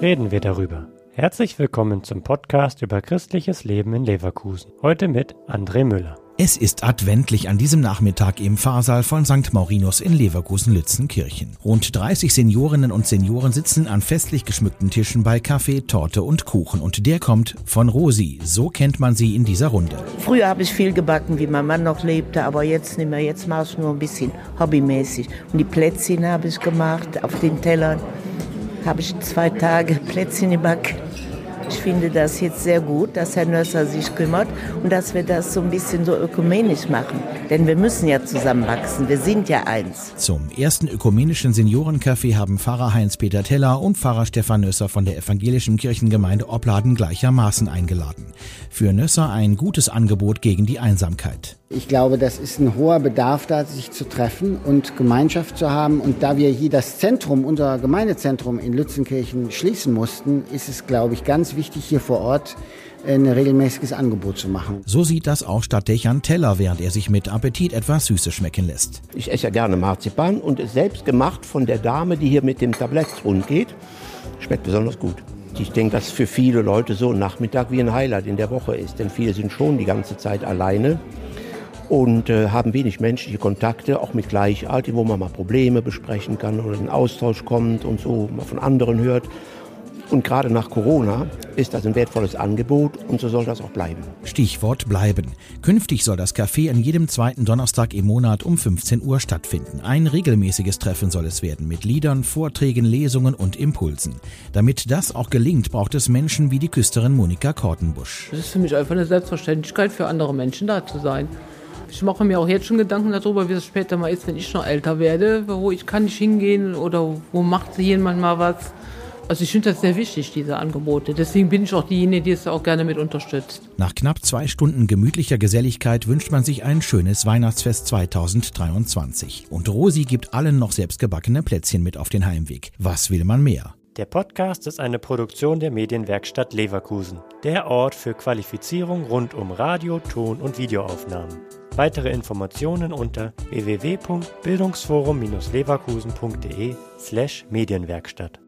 reden wir darüber. Herzlich willkommen zum Podcast über christliches Leben in Leverkusen. Heute mit André Müller. Es ist adventlich an diesem Nachmittag im Pfarrsaal von St. Maurinus in Leverkusen-Lützenkirchen. Rund 30 Seniorinnen und Senioren sitzen an festlich geschmückten Tischen bei Kaffee, Torte und Kuchen. Und der kommt von Rosi. So kennt man sie in dieser Runde. Früher habe ich viel gebacken, wie mein Mann noch lebte, aber jetzt nicht mehr. Jetzt mache ich nur ein bisschen hobbymäßig. Und die Plätzchen habe ich gemacht auf den Tellern. Habe ich zwei Tage Plätzchen gebacken. Ich finde das jetzt sehr gut, dass Herr Nösser sich kümmert und dass wir das so ein bisschen so ökumenisch machen. Denn wir müssen ja zusammenwachsen. Wir sind ja eins. Zum ersten ökumenischen Seniorencafé haben Pfarrer Heinz-Peter Teller und Pfarrer Stefan Nösser von der evangelischen Kirchengemeinde Opladen gleichermaßen eingeladen. Für Nösser ein gutes Angebot gegen die Einsamkeit. Ich glaube, das ist ein hoher Bedarf da, sich zu treffen und Gemeinschaft zu haben. Und da wir hier das Zentrum, unser Gemeindezentrum in Lützenkirchen schließen mussten, ist es, glaube ich, ganz wichtig, hier vor Ort ein regelmäßiges Angebot zu machen. So sieht das auch Stadtdechern Teller, während er sich mit Appetit etwas Süßes schmecken lässt. Ich esse ja gerne Marzipan und ist selbst gemacht von der Dame, die hier mit dem Tablett rund geht. Schmeckt besonders gut. Ich denke, dass für viele Leute so ein Nachmittag wie ein Highlight in der Woche ist, denn viele sind schon die ganze Zeit alleine und äh, haben wenig menschliche Kontakte, auch mit Gleichaltrigen, wo man mal Probleme besprechen kann oder in Austausch kommt und so mal von anderen hört. Und gerade nach Corona ist das ein wertvolles Angebot und so soll das auch bleiben. Stichwort bleiben. Künftig soll das Café an jedem zweiten Donnerstag im Monat um 15 Uhr stattfinden. Ein regelmäßiges Treffen soll es werden mit Liedern, Vorträgen, Lesungen und Impulsen. Damit das auch gelingt, braucht es Menschen wie die Küsterin Monika Kortenbusch. Es ist für mich einfach eine Selbstverständlichkeit, für andere Menschen da zu sein. Ich mache mir auch jetzt schon Gedanken darüber, wie es später mal ist, wenn ich noch älter werde, wo ich kann nicht hingehen oder wo macht jemand mal was. Also ich finde das sehr wichtig, diese Angebote. Deswegen bin ich auch diejenige, die es auch gerne mit unterstützt. Nach knapp zwei Stunden gemütlicher Geselligkeit wünscht man sich ein schönes Weihnachtsfest 2023. Und Rosi gibt allen noch selbstgebackene Plätzchen mit auf den Heimweg. Was will man mehr? Der Podcast ist eine Produktion der Medienwerkstatt Leverkusen, der Ort für Qualifizierung rund um Radio, Ton und Videoaufnahmen. Weitere Informationen unter www.bildungsforum-leverkusen.de slash Medienwerkstatt.